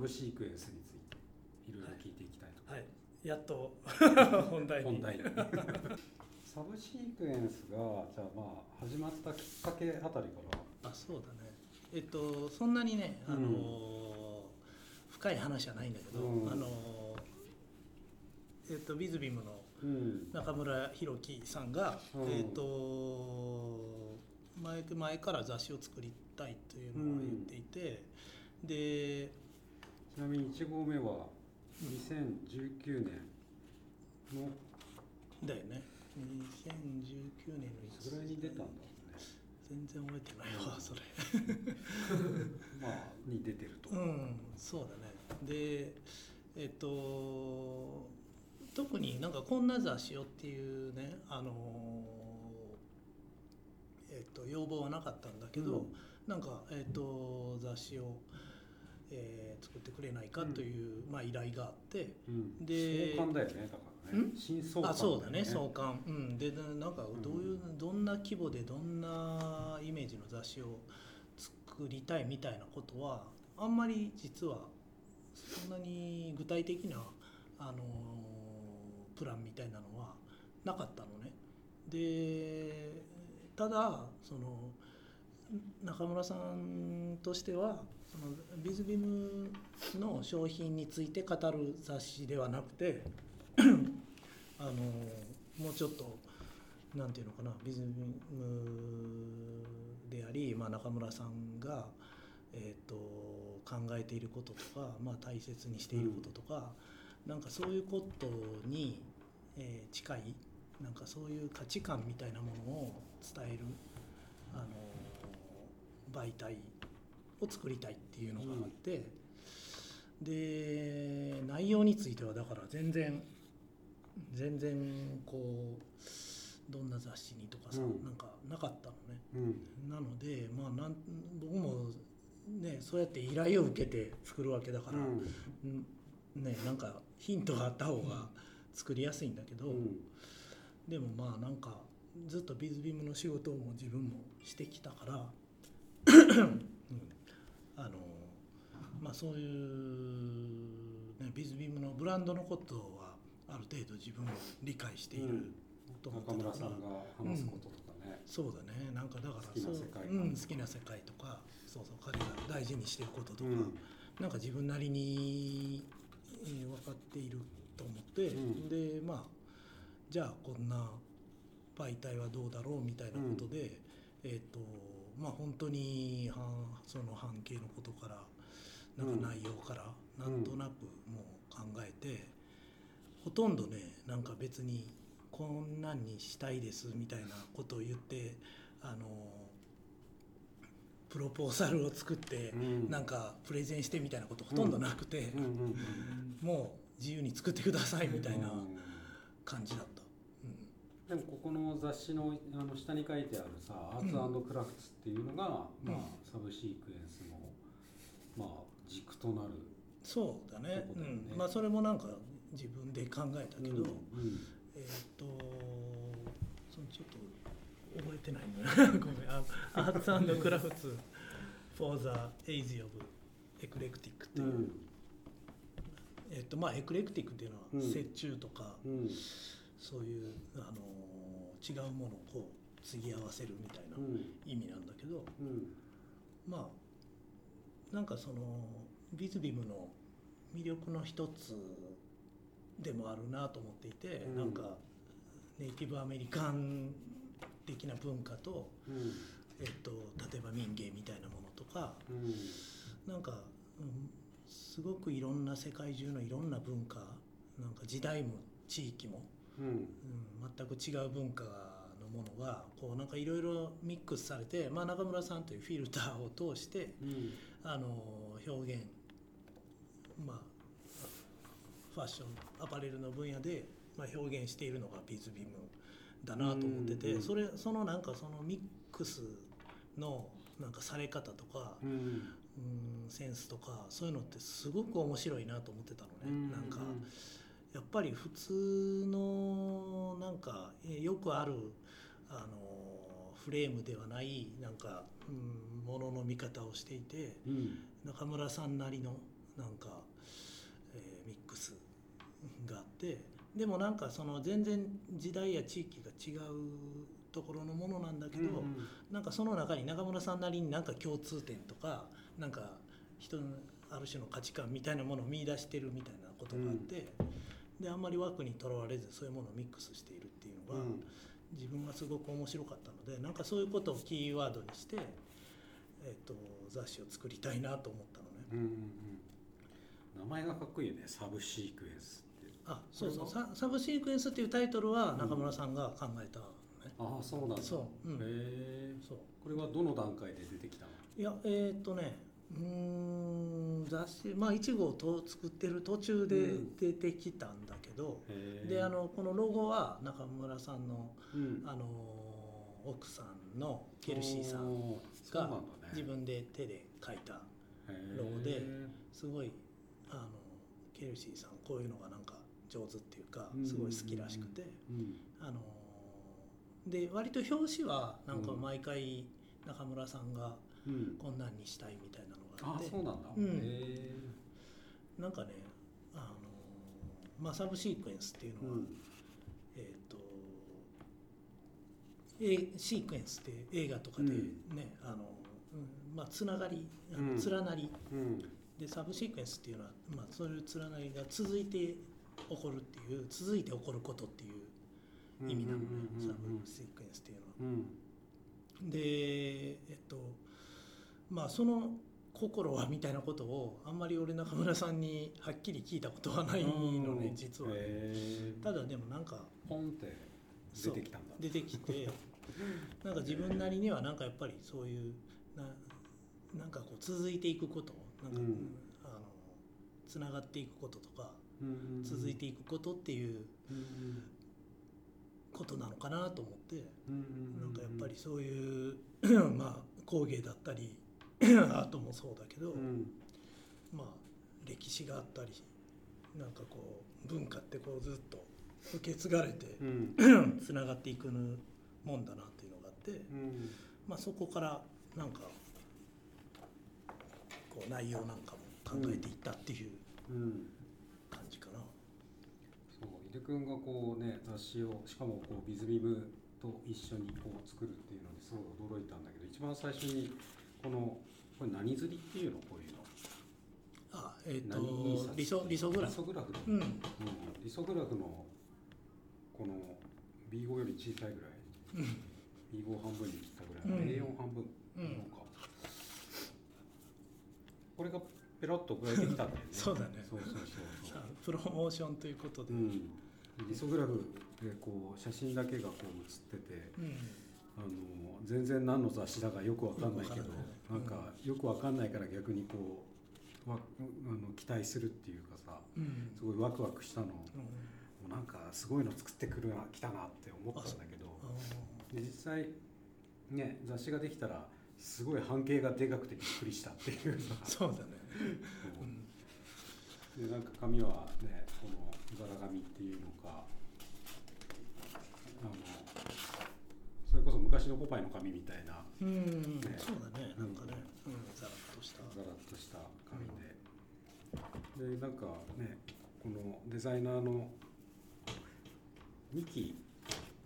ブシークエンスについていろいろ聞いていきたいとはい。やっと 本題に。本題に。サブシークエンスがじゃあまあ始まったきっかけあたりから。あそうだね。えっとそんなにねあの、深い話はないんだけど、うん。あのえっとビズビムのうん。中村弘樹さんが、うん。えっと前前から雑誌を作りたいというのは言っていて、でちなみに1号目は2019年の。だよね。2019年のいつぐらいに出たんだろうね。全然覚えてないわそれ。まあに出てると、うんそうだね。でえっと特になんかこんな雑誌をっていうねあのえっと要望はなかったんだけど、うん。なんかえっと雑誌を、えー作ってくれないかという、まあ依頼があってうん、で創刊だよねだからね。ん？新創刊あそうだね創刊。うん。でななんかどういう、どんな規模でどんなイメージの雑誌を作りたいみたいなことはあんまり実はそんなに具体的なあのプランみたいなのはなかったのね。でただその中村さんとしてはそのビズビムの商品について語る雑誌ではなくてあのもうちょっとなんていうのかなビズビムであり、まあ、中村さんが、えー、と考えていることとか、まあ、大切にしていることとか、なんかそういうことに、えー近いなんかそういう価値観みたいなものを伝えるあの媒体を作りたいっていうのがあって、で内容についてはだから全然全然こうどんな雑誌にとかさ、うん。なんかなかったのね。うん。なのでまあなん僕もねそうやって依頼を受けて作るわけだから、うん。んねなんかヒントがあった方が作りやすいんだけど、うん。でもまあなんかずっとビズビムの仕事も自分もしてきたから、うんあのまあそういう、ね、ビズビムのブランドのことはある程度自分も理解していると思って中たから、村さんが話すこととかね、そうだね。なんかだから好きなそう世うん、好きな世界とかそうそう彼が大事にしてることとか、うん。なんか自分なりに、えー分かっていると思って、うん。でまあじゃあこんな媒体はどうだろうみたいなことで、えっ、とまあ本当にはその半径のことからなんか内容からなんとなくもう考えて、ほとんどねなんか別にこんなんにしたいですみたいなことを言ってあのプロポーザルを作って、うん。なんかプレゼンしてみたいなことほとんどなくて、もう自由に作ってくださいみたいなうん。感じだった。でもここの雑誌のあの下に書いてあるさアーツクラフトっていうのが、うん。まあ、サブシークエンスの、まあ、軸となるそうだね。ね。うん、まあそれもなんか自分で考えたけど、うんうん。えーっとそのちょっと覚えてないのよ。ごめん。あアーツクラフト for the age of eclectic っていう、うん。えーっとまあエクレクティックっていうのはうん。折衷とか、うんそういう、あの違うものをこう継ぎ合わせるみたいなうん。意味なんだけど、うん。まあなんかそのビズビムの魅力の一つでもあるなと思っていて、うん。なんかネイティブアメリカン的な文化と、うん。えっと、例えば民芸みたいなものとかうん。なんか、うん、すごくいろんな世界中のいろんな文化なんか時代も地域も、うん。うん、全く違う文化のものがこうなんかいろいろミックスされて、まあ、中村さんというフィルターを通してうん。あの表現まあファッションアパレルの分野で、まあ、表現しているのがビズビムだなと思ってて、うん。それそのなんかそのミックスのなんかされ方とか、うん。うん、センスとかそういうのってすごく面白いなと思ってたのね、なんかやっぱり普通のなんかえーよくあるあのフレームではないなんか、うん、ものの見方をしていてうん。中村さんなりのなんか、えーミックスがあってでもなんかその全然時代や地域が違うところのものなんだけど、うんなんかその中に中村さんなりになんか共通点とかなんか人のある種の価値観みたいなものを見出してるみたいなことがあって、であんまり枠にとらわれずそういうものをミックスしているっていうのが、うん。自分がすごく面白かったのでなんかそういうことをキーワードにして、えっと雑誌を作りたいなと思ったのね。うんうんうん。名前がかっこいいよね。サブシークエンスって。あそうそう。こササブシークエンスっていうタイトルは中村さんが考えたのね。ああそうなんだ。そう。うん。へえそう。これはどの段階で出てきたの？いやえーっとねうーん雑誌まあ1号と作ってる途中でうん。出てきたんだけど、へえであのこのロゴは中村さんの、うん。あの奥さんのケルシーさんがね。自分で手で描いたロゴですごいあのケルシーさんこういうのがなんか上手っていうかうん。すごい好きらしくて、うん。あので割と表紙はなんか毎回中村さんがうん。こんなんにしたいみたいなあそうなんだ。うん。なんかねあのまあサブシークエンスっていうのは、うん。えっ、とえシークエンスって映画とかでね、あのうんまあつながり連なり、うん。でサブシークエンスっていうのは、まあ、そういう連なりが続いて起こるっていう続いて起こることっていう意味なのね、サブシークエンスっていうのは。うん。でえっとまあその心はみたいなことをあんまり俺中村さんにはっきり聞いたことはないのね実は。ただでもなんかポンって出てきたんだ。出てきてなんか自分なりにはなんかやっぱりそういうななんかこう続いていくことなんか、うん。あのつながっていくこととか続いていくことっていううんことなのかなと思ってうなんかやっぱりそういう まあ工芸だったり アートもそうだけど、うん。まあ歴史があったりなんかこう文化ってこうずっと受け継がれてうん。つながっていくもんだなっていうのがあって、うん。まあ、そこからなんかこう内容なんかも考えていったっていううん。感じかな。そう井出君がこうね雑誌をしかもこうビズビムと一緒にこう作るっていうのにすごい驚いたんだけど一番最初にこのこれ何釣りっていうの？こういうの。あえっ、何印刷と理想理想グラフ。リソグラフうん。うん、リソグラフのこの B5 より小さいぐらい。うん。B5 半分に切ったぐらい、うん。A4 半分。うん。これがペロッと送られてきたんだよね。そうだね。そうそうそうプロモーションということで、う、うん、リソグラフでこう写真だけがこう写ってて。うんあの全然何の雑誌だかよくわかんないけどなんんかよくわかんないから逆にこうわあの期待するっていうかさうん。すごいワクワクしたの。うん。もうなんかすごいの作ってくるな来たなって思ったんだけどあで実際ね雑誌ができたらすごい半径がでかくてびっくりしたっていう。さーそうだね、そう。でなんか紙はねこの柄紙っていうのかあのそれこそ昔のポパイの紙みたいな。うん、うんね。そうだね。なんかね、うん、ざらっとした。ざらっとした紙で、でなんかねこのデザイナーの二木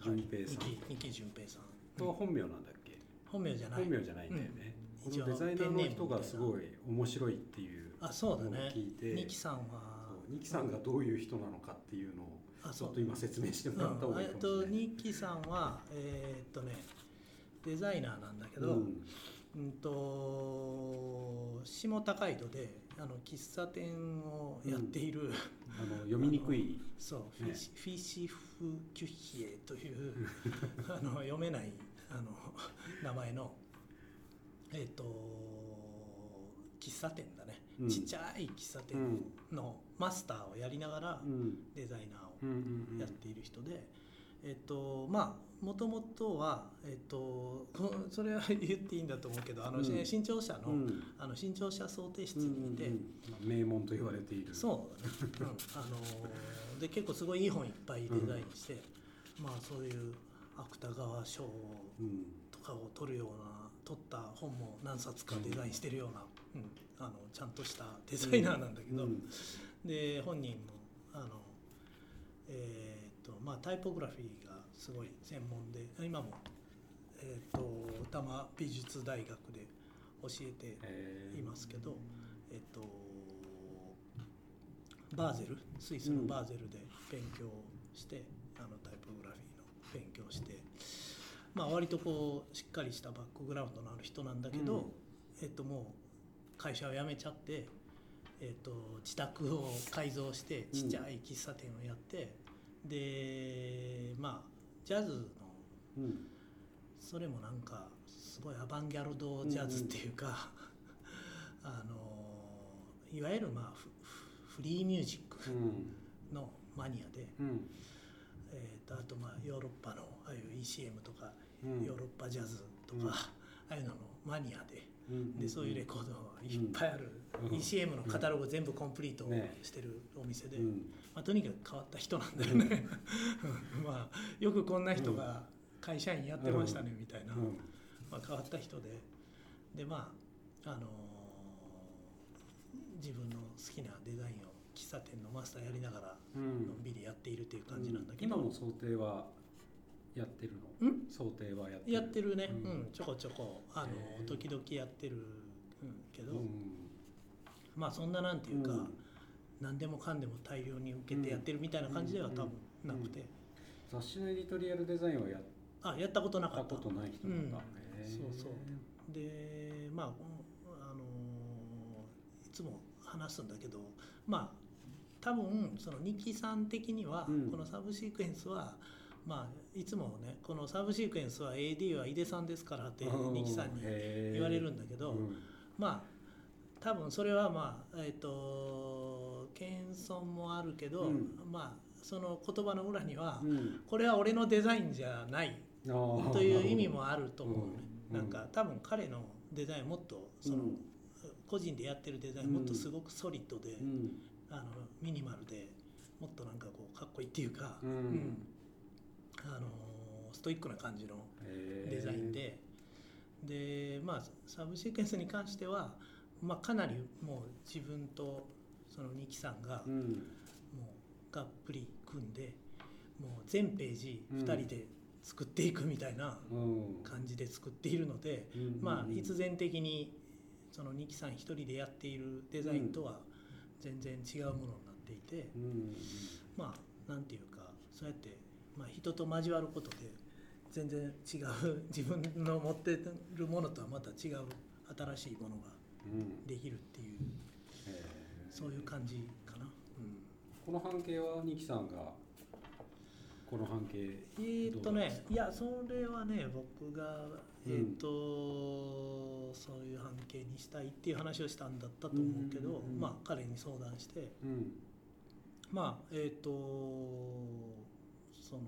純平さん。はい。二木二木純平さん。と本名なんだっけ、本名じゃない。本名じゃないんだよね、うん。このデザイナーの人がすごいい面白いっていうあそうだのをね聞いて。二木さんは。二木さんがどういう人なのかっていうのをちょっと今説明してもらった方がいいかもしれうん。えっとない。ニッキーさんはえーっとねデザイナーなんだけど、うん。うんと下高井戸であの喫茶店をやっている、あの読みにくい。そうフねィシフィシフ・キュッヒエという あの読めないあの名前のえっ、と喫茶店だね、うん。ちっちゃい喫茶店のマスターをやりながらうん。デザイナーをうんうんうん。やっている人で、えっとまあもともとは、えっと、こそれは言っていいんだと思うけどあの、うん。新潮社の,、うん。あの新潮社想定室うんうんにいて、うん。まあ名門と言われている。そう。だね、うん、あのーで結構すごいいい本いっぱいデザインして、まあそういう芥川賞うん。とかを取るような取った本も何冊かデザインしてるようなうん、あのちゃんとしたデザイナーなんだけど、うん。で本人もあの、えーとまあ、タイポグラフィーがすごい専門で今も、えー、と多摩美術大学で教ええていますけど、えっ、とバーゼルスイスのバーゼルで勉強して、あのタイポグラフィーの勉強して、まあ、割とこうしっかりしたバックグラウンドのある人なんだけど、うん。えっと、もう会社を辞めちゃって、えっと、自宅を改造してちっちゃい喫茶店をやって、でまあジャズのうん。それもなんかすごいアバンギャルドジャズっていうか、あのいわゆるまあフリーミュージックうん。のマニアで、うん。えー、とあとまあヨーロッパのああいう ECM とか、うん。ヨーロッパジャズとか、うんああいうののマニアでうん。でそういうレコードいっぱいある、うん。ECM のカタログ全部コンプリートね。してるお店で、うん。まあ、とにかく変わった人なんだよね、うん。まあ、よくこんな人が会社員やってましたねみたいな。うん。まあ、変わった人で。でまああの自分の好きなデザインを喫茶店のマスターやりながらうのんんびりやっているっていう感じなんだけど、今も想定はやってるの。ん？想定はやってる。やってるね、ううん。んちょこちょこ。あの時々やってる、うん、けど、うん。まあそんななんていうか、うん。何でもかんでも大量に受けてやってるみたいな感じでは多分なくて、雑誌のエディトリアルデザインはやっあやったことなたかったことない人なんだ、うん。そうそう。でまあ、あのいつも話すんだけどまあ多分そのニキさん的には、うん。このサブシークエンスはまあいつもねこのサブシークエンスは AD は井出さんですからってうんニキさんに言われるんだけど、うん。まあ多分それはまあえっ、と謙遜もあるけど、うん。まあその言葉の裏には、うん。これは俺のデザインじゃないという意味もあると思うね、うん。なんか多分彼のデザインもっとその、うん。個人でやってるデザインもっとすごくソリッドで、うん。あのミニマルでもっとなんかこうかっこいいっていうか、うんあのストイックな感じのデザインで、でまあサブシーケンスに関しては、まあ、かなりもう自分とそのニキさんがうん。もうがっぷり組んでもう全ページ2人で作っていくみたいなうん。感じで作っているので、うん。まあ必然的にそのニキさん一人でやっているデザインとは全然違うものになっていて、うん。まあなんていうかそうやって、まあ、人と交わることで全然違う 自分の持ってるものとはまた違う新しいものがうん。できるっていうへーそういう感じかな。うん。この半径はニキさんがこの半径えーっとねいやそれはね僕がえーっと、そういう半径にしたいっていう話をしたんだったと思うけど、うんうんうん。まあ彼に相談してうん。まあえーっとその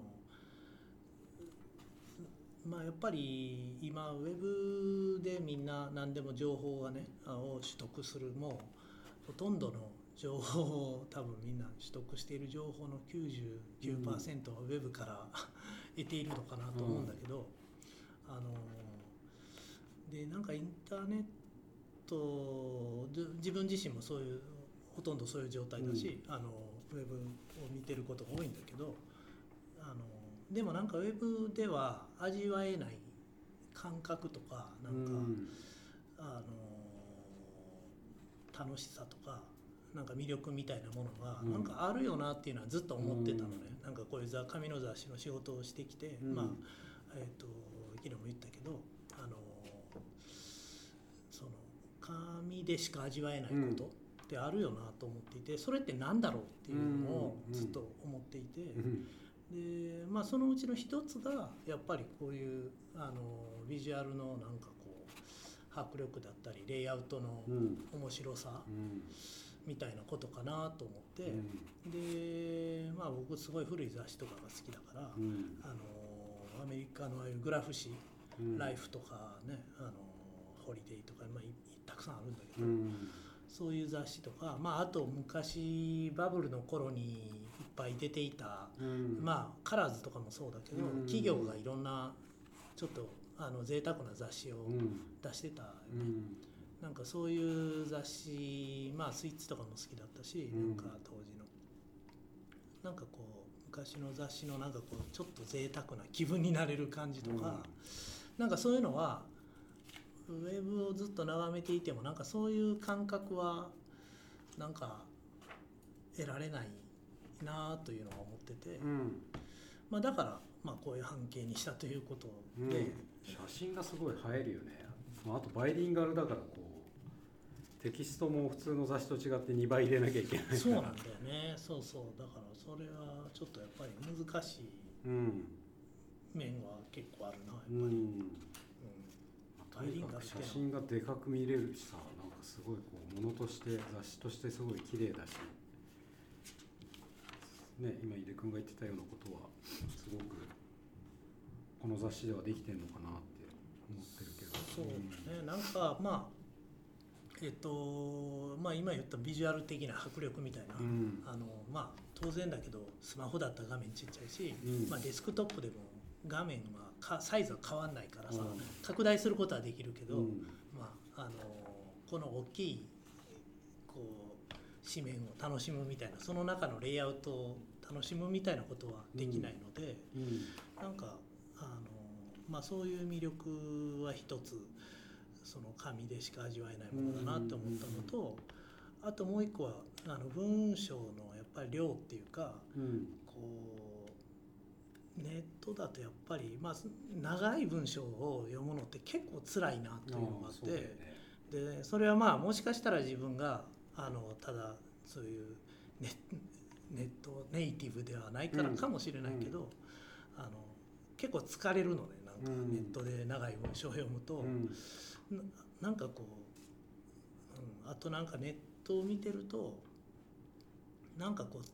まあやっぱり今ウェブでみんな何でも情報がねあを取得するもうほとんどの情報を多分みんな取得している情報の99%はウェブから 得ているのかなと思うんだけど、あのでなんかインターネットで自分自身もそういうほとんどそういう状態だし、あのウェブを見てることが多いんだけどでもなんかウェブでは味わえない感覚とかなんか、うん。あの楽しさとかなんか魅力みたいなものがうん。なんかあるよなっていうのはずっと思ってたのね、なんかこういう雑紙の雑誌の仕事をしてきて、うん。まあえー、と昨日も言ったけどあのその紙でしか味わえないことってあるよなと思っていてそれって何だろうっていうのをうん。ずっと思っていて。うんでまあそのうちの一つがやっぱりこういうあのビジュアルのなんかこう迫力だったりレイアウトのうん。面白さうん。みたいなことかなと思って、うん。でまあ僕すごい古い雑誌とかが好きだから、うん。あのアメリカのああいうグラフ誌、うん。ライフとかねあのホリデーとか、まあ、いたくさんあるんだけど、うんそういう雑誌とか、まあ、あと昔バブルの頃にいっぱい出ていたうん。まあカラーズとかもそうだけど、うん。企業がいろんなちょっとあの贅沢な雑誌をうん。出してたよね、うん。なんかそういう雑誌まあスイッチとかも好きだったし、うん。なんか当時の。なんかこう昔の雑誌のなんかこうちょっと贅沢な気分になれる感じとか、なんかそういうのはウェブをずっと眺めていてもなんかそういう感覚はなんか得られないなというのは思ってて、うん。まあ、だからまあこういう半径にしたということうん。で、写真がすごい映えるよね、まあ、あとバイリンガルだからこうテキストも普通の雑誌と違って2倍入れなきゃいけない。からそうなんだよね。そうそう。だからそれはちょっとやっぱり難しいうん。面は結構あるなやっぱり、うん写真がでかく見れるしさなんかすごいこうものとして雑誌としてすごい綺麗だし。ね今井出君が言ってたようなことはすごくこの雑誌ではできてんのかなって思ってるけど。そうだねなんかまあえっとまあ今言ったビジュアル的な迫力みたいな、うん。あのまあ当然だけどスマホだったら画面ちっちゃいし、うん。まあ、デスクトップでも画面はかサイズは変わんないからさ、うん。拡大することはできるけど、うん。まあ、あのこの大きいこう紙面を楽しむみたいなその中のレイアウトを楽しむみたいなことはできないので、うん。なんかあの、まあ、そういう魅力は一つその紙でしか味わえないものだなって思ったのと、あともう一個はあの文章のやっぱり量っていうかうん。こうネットだとやっぱり、まあ、長い文章を読むのって結構辛いなというのがあって。ね。でそれはまあもしかしたら自分があのただそういうネネットネイティブではないからかもしれないけど、あの結構疲れるのねなんかうん。ネットで長い文章を読むと、うん。ななんかこう、うん、あとなんかネットを見てるとなんかこう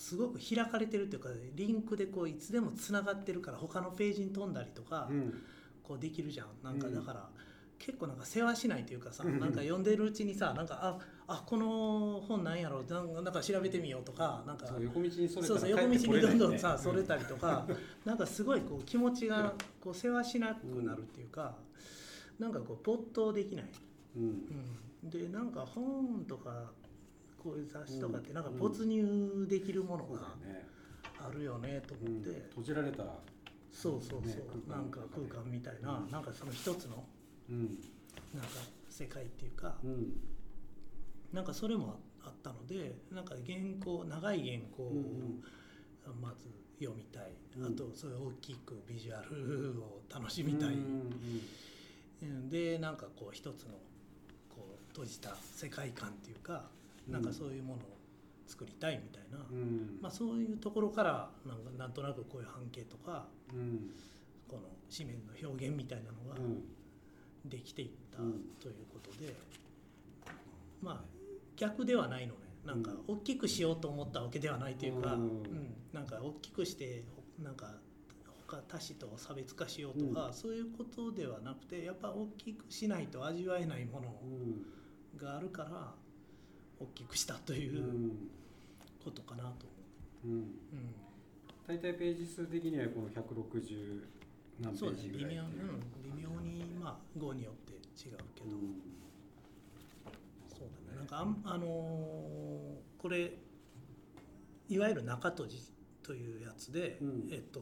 すごく開かれてるっていうかリンクでこういつでもつながってるから他のページに飛んだりとか、うん。こうできるじゃん。なんかうん。だから、結構なんか世話しないというかさ、うん。なんか読んでるうちにさなんかああこの本なんやろ？うなんか調べてみようとかなんかそう横道にそれそうそう横道にどんどんさそれたりとか、なんかすごいこう気持ちがこう世話しなくなるっていうか、なんかこう没頭できない、うん。うん、でなんか本とかこういう雑誌とかってうんなん。か没入できるものがあるよねとうん思って、閉じられた。そうそうそう、なんか空間みたいな、うん。なんかその一つのうん。なんか世界っていうか、うん。なんかそれもあったのでなんか原稿長い原稿をまず読みたい、うん。あとそれ大きくビジュアルを楽しみたい、でなんかこう一つのこう閉じた世界観っていうか、なんかそういうものを作りたいみたいな、うん。まあ、そういうところからなんかなんとなくこういう半径とかうん。この紙面の表現みたいなのがうん。できていったうん。ということで、まあ逆ではないのね。なんか大きくしようと思ったわけではないというか、ううん。んなんか大きくしてなんか他他氏と差別化しようとか、そういうことではなくてやっぱ大きくしないと味わえないものうん。があるから大きくしたとういうん。ことかなとう。ん。思う。大体ページ数的にはこの160うん、何ページぐらい妙,、うん、微妙にまあ語によって違うけど、うん。そうだね。なんかあんあのーこれいわゆる中閉じというやつで、うん。えっと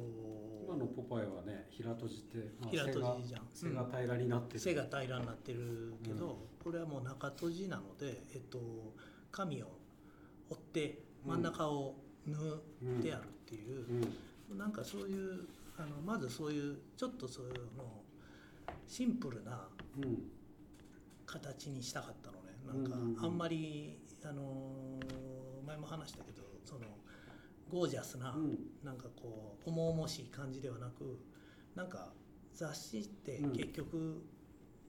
今のポパイはね平閉じって、まあ平閉じじゃん。背が平らになってる。背が平らになってるけど、うんこれはもう中閉じなので、えっと、紙を折って真ん中を縫ってあるっていうう、ん。なんかそういうあのまずそういうちょっとそういうのシンプルなうん。形にしたかったのね。なんかあんまり、あのー前も話したけどそのゴージャスな、うん。なんかこう重々しい感じではなくなんか雑誌ってうん。結局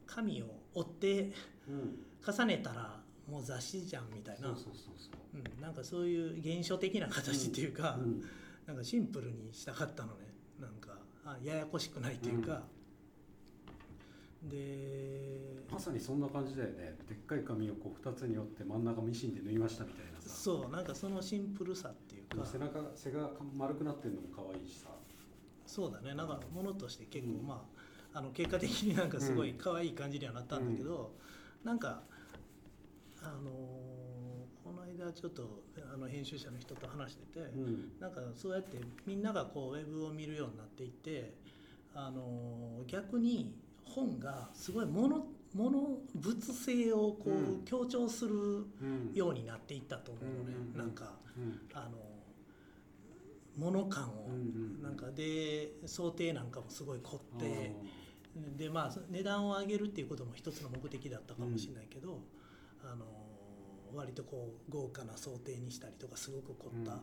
紙を折ってうん。重ねたらもう雑誌じゃんみたいな。なんかそういう現象的な形っていうか、うん。なんかシンプルにしたかったのね。なんかあややこしくないっていうか、でまさにそんな感じだよね。でっかい紙をこう2つに折って真ん中ミシンで縫いましたみたいなさ。そう。なんかそのシンプルさっていうか。背中背が丸くなってるのも可愛いしさ。そうだね。なんかものとして結構、まああの結果的になんかすごい可愛い感じにはなったんだけど、なんかあのーこの間ちょっとあの編集者の人と話してて、うん。なんかそうやってみんながこうウェブを見るようになっていって、あのー逆に本がすごいものもの物性をこう、うん。強調するうん。ようになっていったと思うのね、うんうんうん。なんかうん。あの物感を、うんうんなんかで想定なんかもすごい凝って。でまあ値段を上げるっていうことも一つの目的だったかもしれないけど、あの割とこう豪華な想定にしたりとかすごく凝ったうん。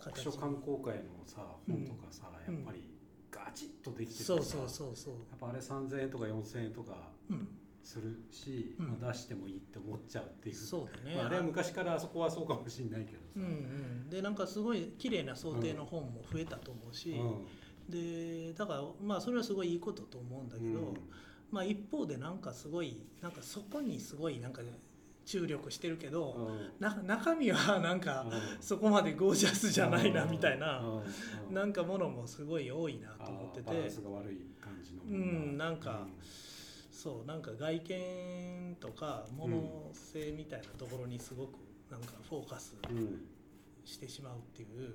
形読書観光会のさうん。本とかさ、うん。やっぱりガチッとできててさそうそうそうそう。やっぱあれ3000円とか4000円とかうんするし、うん。まあ、出してもいいって思っちゃうっていう。そうだね、まあ、あれは昔からあそこはそうかもしれないけどさ、うんうんでなんかすごい綺麗な想定の本も増えたと思うし、でだからまあそれはすごいいいことと思うんだけど、うん。まあ一方でなんかすごいなんかそこにすごいなんか、ね、注力してるけど、うん。な中身はなんかうん。そこまでゴージャスじゃないなみたいな、うん。うん。なんかものもすごい多いなと思ってて。スが悪い感じのうんなんかそうなんか外見とか物性みたいなところにすごくなんかフォーカスうんうんしてしまうっていう。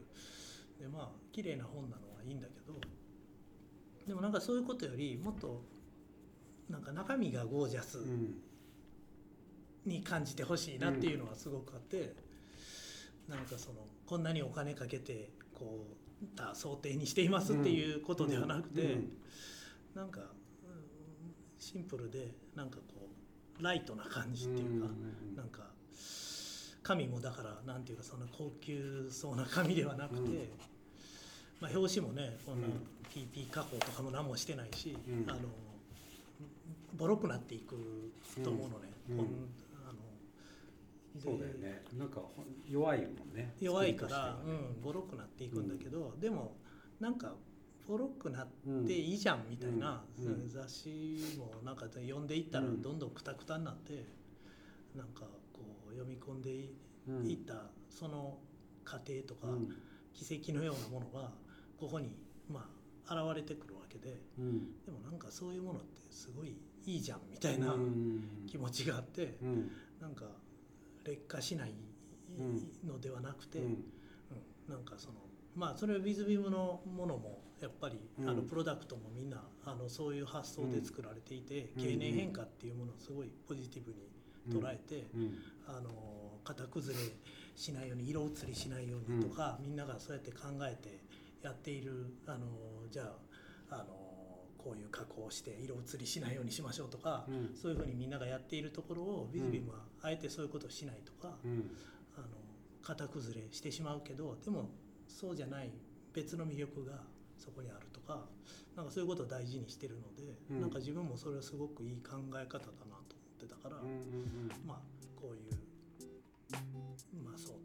でまあ綺麗な本なのはいいんだけどでもなんかそういうことよりもっとなんか中身がゴージャスうん。に感じてほしいなっていうのはすごくあって、なんかそのこんなにお金かけてこうた想定にしていますっていうことではなくて、うん。なん。か、うんシンプルでなんかこうライトな感じっていうか、んなんか紙もだからなんていうかそんな高級そうな紙ではなくて、うん。まあ、表紙もねこんなうん。TP 加工とかも何もしてないし、うん。あのボロくなっていくと思うのね。あのそうだよね。なんかほん弱いもんね。弱いから、うん、ボロくなっていくんだけど、でもなんかボロくなっうん。ていいじゃんみたいな、うん。うん。雑誌もなんか読んでいったらうん。どんどんクタクタになって、なんかこう読み込んでいったその過程とか、うん。奇跡のようなものがここにまあ現れてくるわけでうん。でもなんかそういうものってすごいいいじゃんみたいなうん。気持ちがあって、うん。なんか劣化しないのではなくて、うん。うん。なんかそのまあそれはウィズビームのものもやっぱり、うん。あのプロダクトもみんなあのそういう発想で作られていて、うん。経年変化っていうものをすごいポジティブに捉えて、うん。あの型崩れしないように色移りしないようにとか、みんながそうやって考えてやっているあのじゃああのこういう加工をして色移りしないようにしましょうとか、うん。そういうふうにみんながやっているところをビズビームはあえてそういうことをしないとか、うん。あの型崩れしてしまうけどでもそうじゃない別の魅力がそこにあるとかなんかそういうことを大事にしてるので、うん。なんか自分もそれはすごくいい考え方だなと思ってたから、うんうんうん。まあこういうまあ想定